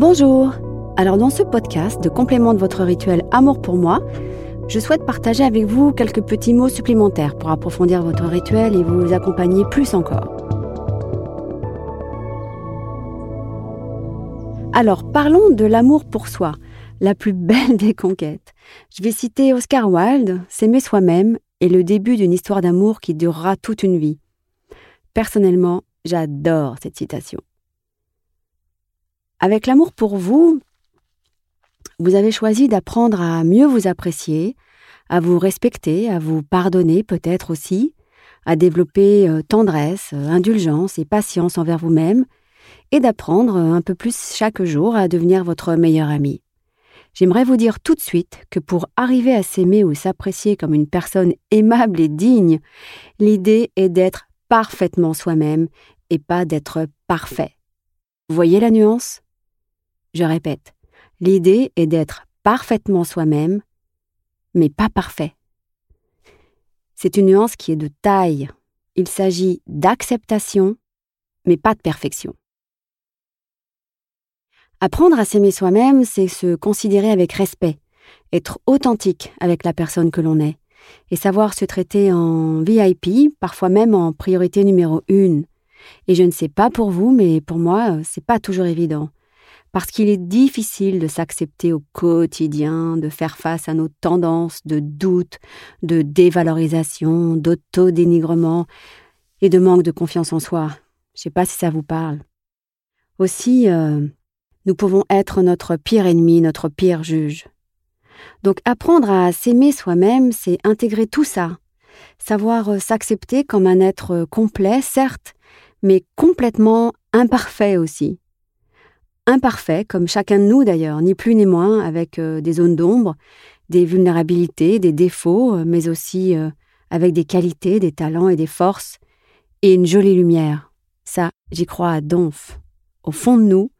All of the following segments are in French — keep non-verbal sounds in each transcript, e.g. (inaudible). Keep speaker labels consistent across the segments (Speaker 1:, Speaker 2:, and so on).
Speaker 1: Bonjour Alors dans ce podcast de complément de votre rituel Amour pour moi, je souhaite partager avec vous quelques petits mots supplémentaires pour approfondir votre rituel et vous accompagner plus encore. Alors parlons de l'amour pour soi, la plus belle des conquêtes. Je vais citer Oscar Wilde, S'aimer soi-même est le début d'une histoire d'amour qui durera toute une vie. Personnellement, j'adore cette citation. Avec l'amour pour vous, vous avez choisi d'apprendre à mieux vous apprécier, à vous respecter, à vous pardonner peut-être aussi, à développer euh, tendresse, euh, indulgence et patience envers vous-même, et d'apprendre euh, un peu plus chaque jour à devenir votre meilleur ami. J'aimerais vous dire tout de suite que pour arriver à s'aimer ou s'apprécier comme une personne aimable et digne, l'idée est d'être parfaitement soi-même et pas d'être parfait. Vous voyez la nuance? Je répète, l'idée est d'être parfaitement soi-même, mais pas parfait. C'est une nuance qui est de taille. Il s'agit d'acceptation, mais pas de perfection. Apprendre à s'aimer soi-même, c'est se considérer avec respect, être authentique avec la personne que l'on est, et savoir se traiter en VIP, parfois même en priorité numéro une. Et je ne sais pas pour vous, mais pour moi, c'est pas toujours évident parce qu'il est difficile de s'accepter au quotidien, de faire face à nos tendances de doute, de dévalorisation, d'autodénigrement et de manque de confiance en soi. Je sais pas si ça vous parle. Aussi, euh, nous pouvons être notre pire ennemi, notre pire juge. Donc apprendre à s'aimer soi-même, c'est intégrer tout ça, savoir euh, s'accepter comme un être complet, certes, mais complètement imparfait aussi imparfait, comme chacun de nous d'ailleurs, ni plus ni moins, avec euh, des zones d'ombre, des vulnérabilités, des défauts, euh, mais aussi euh, avec des qualités, des talents et des forces, et une jolie lumière. Ça, j'y crois à donf. Au fond de nous,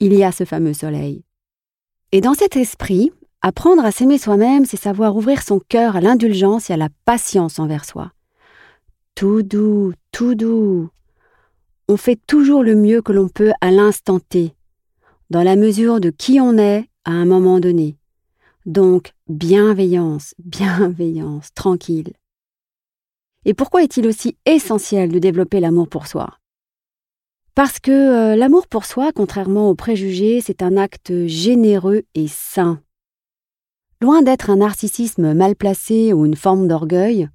Speaker 1: il y a ce fameux soleil. Et dans cet esprit, apprendre à s'aimer soi-même, c'est savoir ouvrir son cœur à l'indulgence et à la patience envers soi. Tout doux, tout doux. On fait toujours le mieux que l'on peut à l'instant T, dans la mesure de qui on est à un moment donné. Donc, bienveillance, (laughs) bienveillance, tranquille. Et pourquoi est-il aussi essentiel de développer l'amour pour soi? Parce que euh, l'amour pour soi, contrairement aux préjugés, c'est un acte généreux et sain. Loin d'être un narcissisme mal placé ou une forme d'orgueil,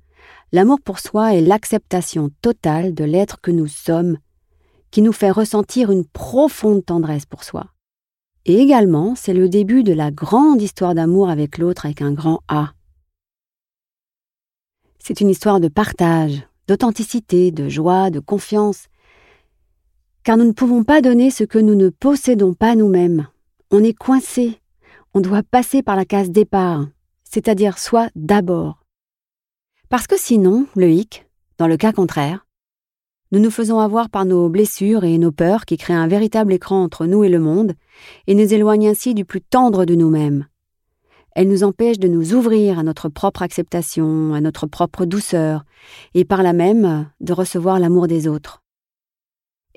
Speaker 1: l'amour pour soi est l'acceptation totale de l'être que nous sommes, qui nous fait ressentir une profonde tendresse pour soi. Et également, c'est le début de la grande histoire d'amour avec l'autre avec un grand A. C'est une histoire de partage, d'authenticité, de joie, de confiance. Car nous ne pouvons pas donner ce que nous ne possédons pas nous-mêmes. On est coincé. On doit passer par la case départ, c'est-à-dire soi d'abord. Parce que sinon, le hic, dans le cas contraire, nous nous faisons avoir par nos blessures et nos peurs qui créent un véritable écran entre nous et le monde et nous éloignent ainsi du plus tendre de nous-mêmes. Elles nous empêchent de nous ouvrir à notre propre acceptation, à notre propre douceur, et par là même de recevoir l'amour des autres.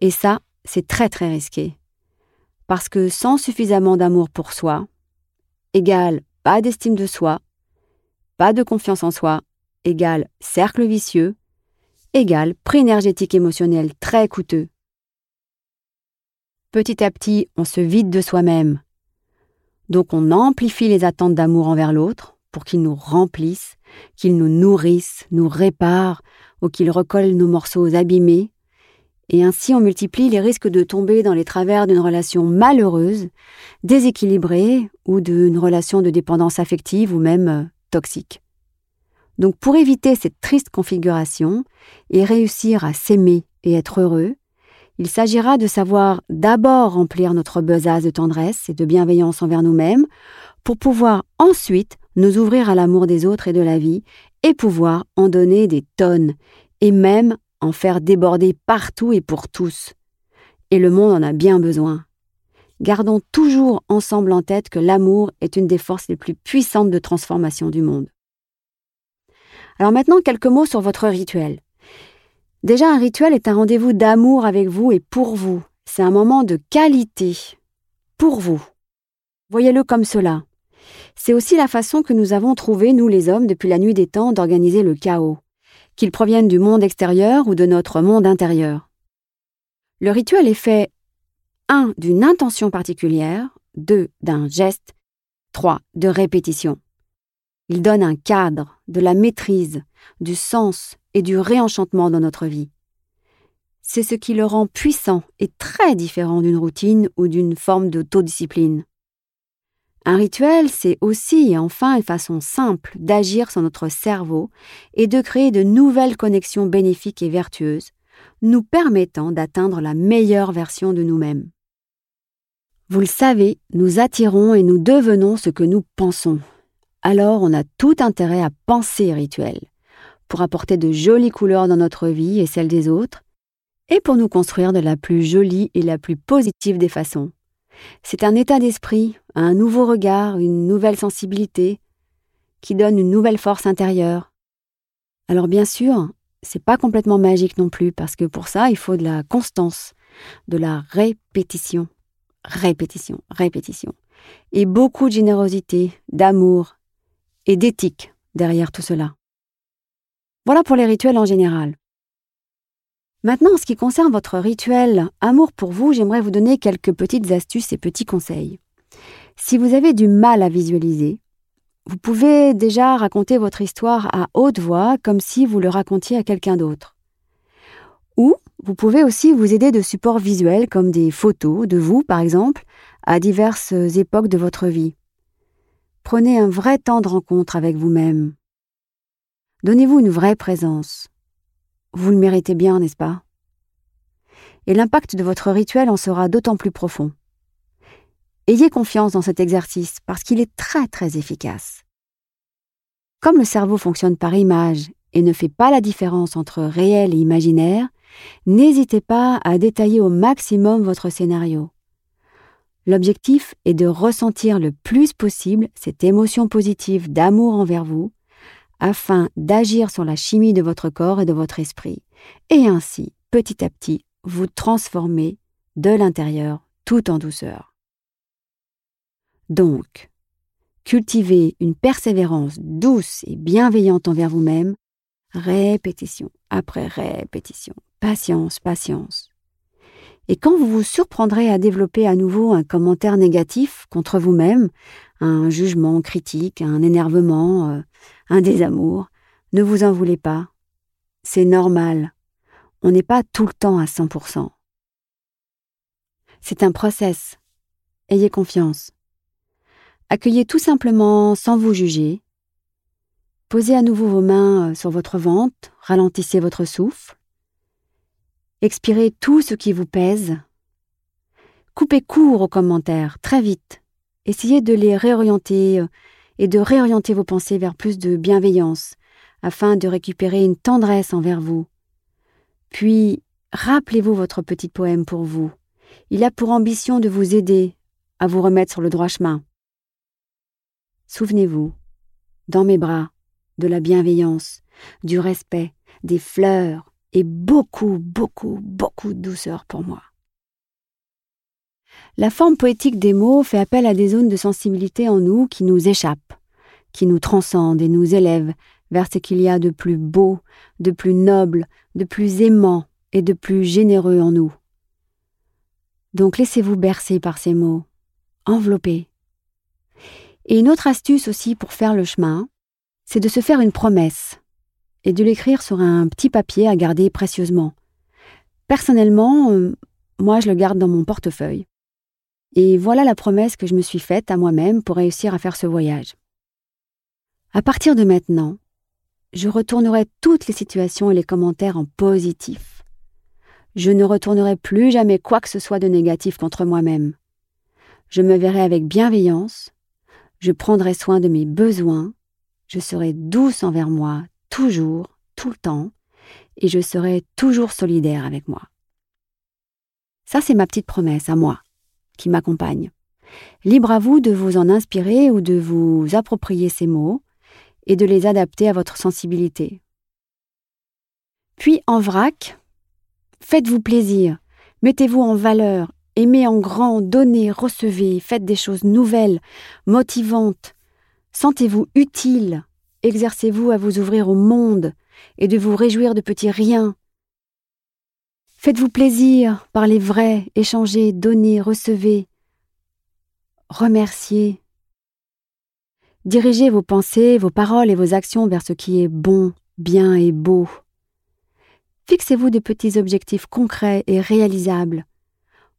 Speaker 1: Et ça, c'est très très risqué. Parce que sans suffisamment d'amour pour soi, égale pas d'estime de soi, pas de confiance en soi, égale cercle vicieux, égale prix énergétique émotionnel très coûteux. Petit à petit, on se vide de soi-même. Donc on amplifie les attentes d'amour envers l'autre pour qu'il nous remplisse, qu'il nous nourrisse, nous répare ou qu'il recolle nos morceaux abîmés. Et ainsi on multiplie les risques de tomber dans les travers d'une relation malheureuse, déséquilibrée ou d'une relation de dépendance affective ou même euh, toxique. Donc pour éviter cette triste configuration et réussir à s'aimer et être heureux, il s'agira de savoir d'abord remplir notre besace de tendresse et de bienveillance envers nous-mêmes pour pouvoir ensuite nous ouvrir à l'amour des autres et de la vie et pouvoir en donner des tonnes et même en faire déborder partout et pour tous. Et le monde en a bien besoin. Gardons toujours ensemble en tête que l'amour est une des forces les plus puissantes de transformation du monde. Alors maintenant, quelques mots sur votre rituel. Déjà, un rituel est un rendez-vous d'amour avec vous et pour vous. C'est un moment de qualité. pour vous. Voyez-le comme cela. C'est aussi la façon que nous avons trouvé, nous les hommes, depuis la nuit des temps, d'organiser le chaos, qu'il provienne du monde extérieur ou de notre monde intérieur. Le rituel est fait 1. d'une intention particulière, 2. d'un geste, 3. de répétition. Il donne un cadre, de la maîtrise, du sens et du réenchantement dans notre vie. C'est ce qui le rend puissant et très différent d'une routine ou d'une forme d'autodiscipline. Un rituel, c'est aussi et enfin une façon simple d'agir sur notre cerveau et de créer de nouvelles connexions bénéfiques et vertueuses, nous permettant d'atteindre la meilleure version de nous-mêmes. Vous le savez, nous attirons et nous devenons ce que nous pensons. Alors on a tout intérêt à penser rituel, pour apporter de jolies couleurs dans notre vie et celle des autres, et pour nous construire de la plus jolie et la plus positive des façons. C'est un état d'esprit, un nouveau regard, une nouvelle sensibilité, qui donne une nouvelle force intérieure. Alors bien sûr, c'est pas complètement magique non plus, parce que pour ça, il faut de la constance, de la répétition, répétition, répétition, et beaucoup de générosité, d'amour et d'éthique derrière tout cela. Voilà pour les rituels en général. Maintenant, en ce qui concerne votre rituel Amour pour vous, j'aimerais vous donner quelques petites astuces et petits conseils. Si vous avez du mal à visualiser, vous pouvez déjà raconter votre histoire à haute voix comme si vous le racontiez à quelqu'un d'autre. Ou vous pouvez aussi vous aider de supports visuels comme des photos de vous, par exemple, à diverses époques de votre vie. Prenez un vrai temps de rencontre avec vous-même. Donnez-vous une vraie présence. Vous le méritez bien, n'est-ce pas? Et l'impact de votre rituel en sera d'autant plus profond. Ayez confiance dans cet exercice parce qu'il est très très efficace. Comme le cerveau fonctionne par image et ne fait pas la différence entre réel et imaginaire, n'hésitez pas à détailler au maximum votre scénario. L'objectif est de ressentir le plus possible cette émotion positive d'amour envers vous afin d'agir sur la chimie de votre corps et de votre esprit, et ainsi, petit à petit, vous transformer de l'intérieur tout en douceur. Donc, cultivez une persévérance douce et bienveillante envers vous-même, répétition après répétition, patience, patience. Et quand vous vous surprendrez à développer à nouveau un commentaire négatif contre vous-même, un jugement critique, un énervement, euh, un désamour, ne vous en voulez pas. C'est normal. On n'est pas tout le temps à 100%. C'est un process. Ayez confiance. Accueillez tout simplement sans vous juger. Posez à nouveau vos mains euh, sur votre ventre, ralentissez votre souffle. Expirez tout ce qui vous pèse. Coupez court aux commentaires, très vite. Essayez de les réorienter euh, et de réorienter vos pensées vers plus de bienveillance, afin de récupérer une tendresse envers vous. Puis, rappelez-vous votre petit poème pour vous. Il a pour ambition de vous aider à vous remettre sur le droit chemin. Souvenez-vous, dans mes bras, de la bienveillance, du respect, des fleurs et beaucoup, beaucoup, beaucoup de douceur pour moi. La forme poétique des mots fait appel à des zones de sensibilité en nous qui nous échappent, qui nous transcendent et nous élèvent vers ce qu'il y a de plus beau, de plus noble, de plus aimant et de plus généreux en nous. Donc laissez-vous bercer par ces mots, enveloppez. Et une autre astuce aussi pour faire le chemin, c'est de se faire une promesse et de l'écrire sur un petit papier à garder précieusement. Personnellement, euh, moi je le garde dans mon portefeuille. Et voilà la promesse que je me suis faite à moi-même pour réussir à faire ce voyage. À partir de maintenant, je retournerai toutes les situations et les commentaires en positif. Je ne retournerai plus jamais quoi que ce soit de négatif contre moi-même. Je me verrai avec bienveillance, je prendrai soin de mes besoins, je serai douce envers moi, toujours, tout le temps, et je serai toujours solidaire avec moi. Ça, c'est ma petite promesse à moi qui m'accompagne. Libre à vous de vous en inspirer ou de vous approprier ces mots et de les adapter à votre sensibilité. Puis en vrac, faites-vous plaisir, mettez-vous en valeur Aimez en grand, donnez, recevez, faites des choses nouvelles, motivantes. Sentez-vous utile, exercez-vous à vous ouvrir au monde et de vous réjouir de petits riens. Faites-vous plaisir, parlez vrai, échangez, donnez, recevez, remerciez. Dirigez vos pensées, vos paroles et vos actions vers ce qui est bon, bien et beau. Fixez-vous de petits objectifs concrets et réalisables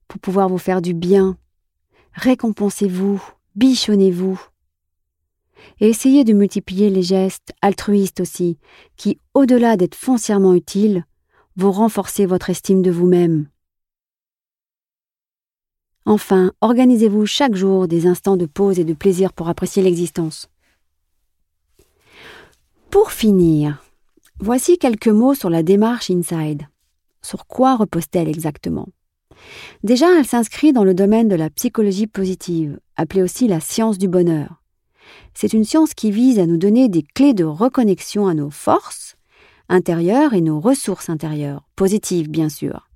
Speaker 1: pour pouvoir vous faire du bien. Récompensez-vous, bichonnez-vous. Et essayez de multiplier les gestes altruistes aussi, qui, au-delà d'être foncièrement utiles, vont renforcer votre estime de vous-même. Enfin, organisez-vous chaque jour des instants de pause et de plaisir pour apprécier l'existence. Pour finir, voici quelques mots sur la démarche Inside. Sur quoi repose-t-elle exactement? Déjà, elle s'inscrit dans le domaine de la psychologie positive, appelée aussi la science du bonheur. C'est une science qui vise à nous donner des clés de reconnexion à nos forces intérieures et nos ressources intérieures, positives bien sûr.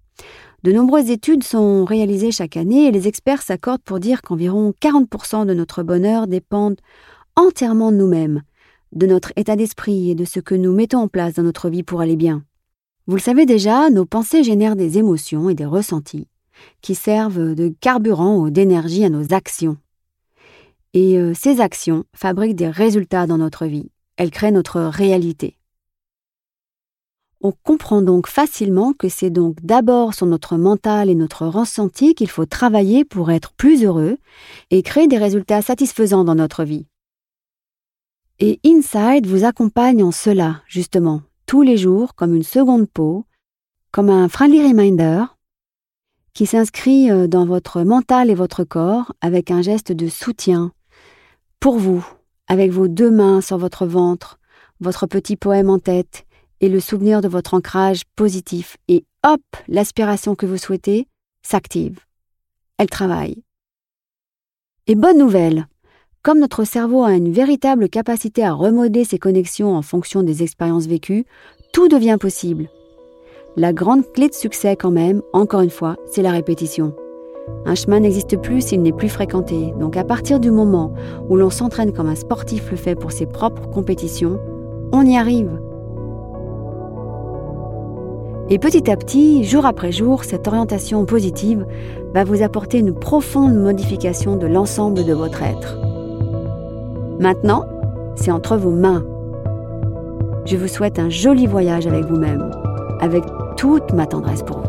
Speaker 1: De nombreuses études sont réalisées chaque année et les experts s'accordent pour dire qu'environ 40% de notre bonheur dépendent entièrement de nous-mêmes, de notre état d'esprit et de ce que nous mettons en place dans notre vie pour aller bien. Vous le savez déjà, nos pensées génèrent des émotions et des ressentis qui servent de carburant ou d'énergie à nos actions. Et euh, ces actions fabriquent des résultats dans notre vie. Elles créent notre réalité. On comprend donc facilement que c'est donc d'abord sur notre mental et notre ressenti qu'il faut travailler pour être plus heureux et créer des résultats satisfaisants dans notre vie. Et Inside vous accompagne en cela, justement, tous les jours comme une seconde peau, comme un friendly reminder qui s'inscrit euh, dans votre mental et votre corps avec un geste de soutien pour vous, avec vos deux mains sur votre ventre, votre petit poème en tête et le souvenir de votre ancrage positif. Et hop, l'aspiration que vous souhaitez s'active. Elle travaille. Et bonne nouvelle, comme notre cerveau a une véritable capacité à remodeler ses connexions en fonction des expériences vécues, tout devient possible. La grande clé de succès quand même, encore une fois, c'est la répétition. Un chemin n'existe plus s'il n'est plus fréquenté, donc à partir du moment où l'on s'entraîne comme un sportif le fait pour ses propres compétitions, on y arrive. Et petit à petit, jour après jour, cette orientation positive va vous apporter une profonde modification de l'ensemble de votre être. Maintenant, c'est entre vos mains. Je vous souhaite un joli voyage avec vous-même, avec toute ma tendresse pour vous.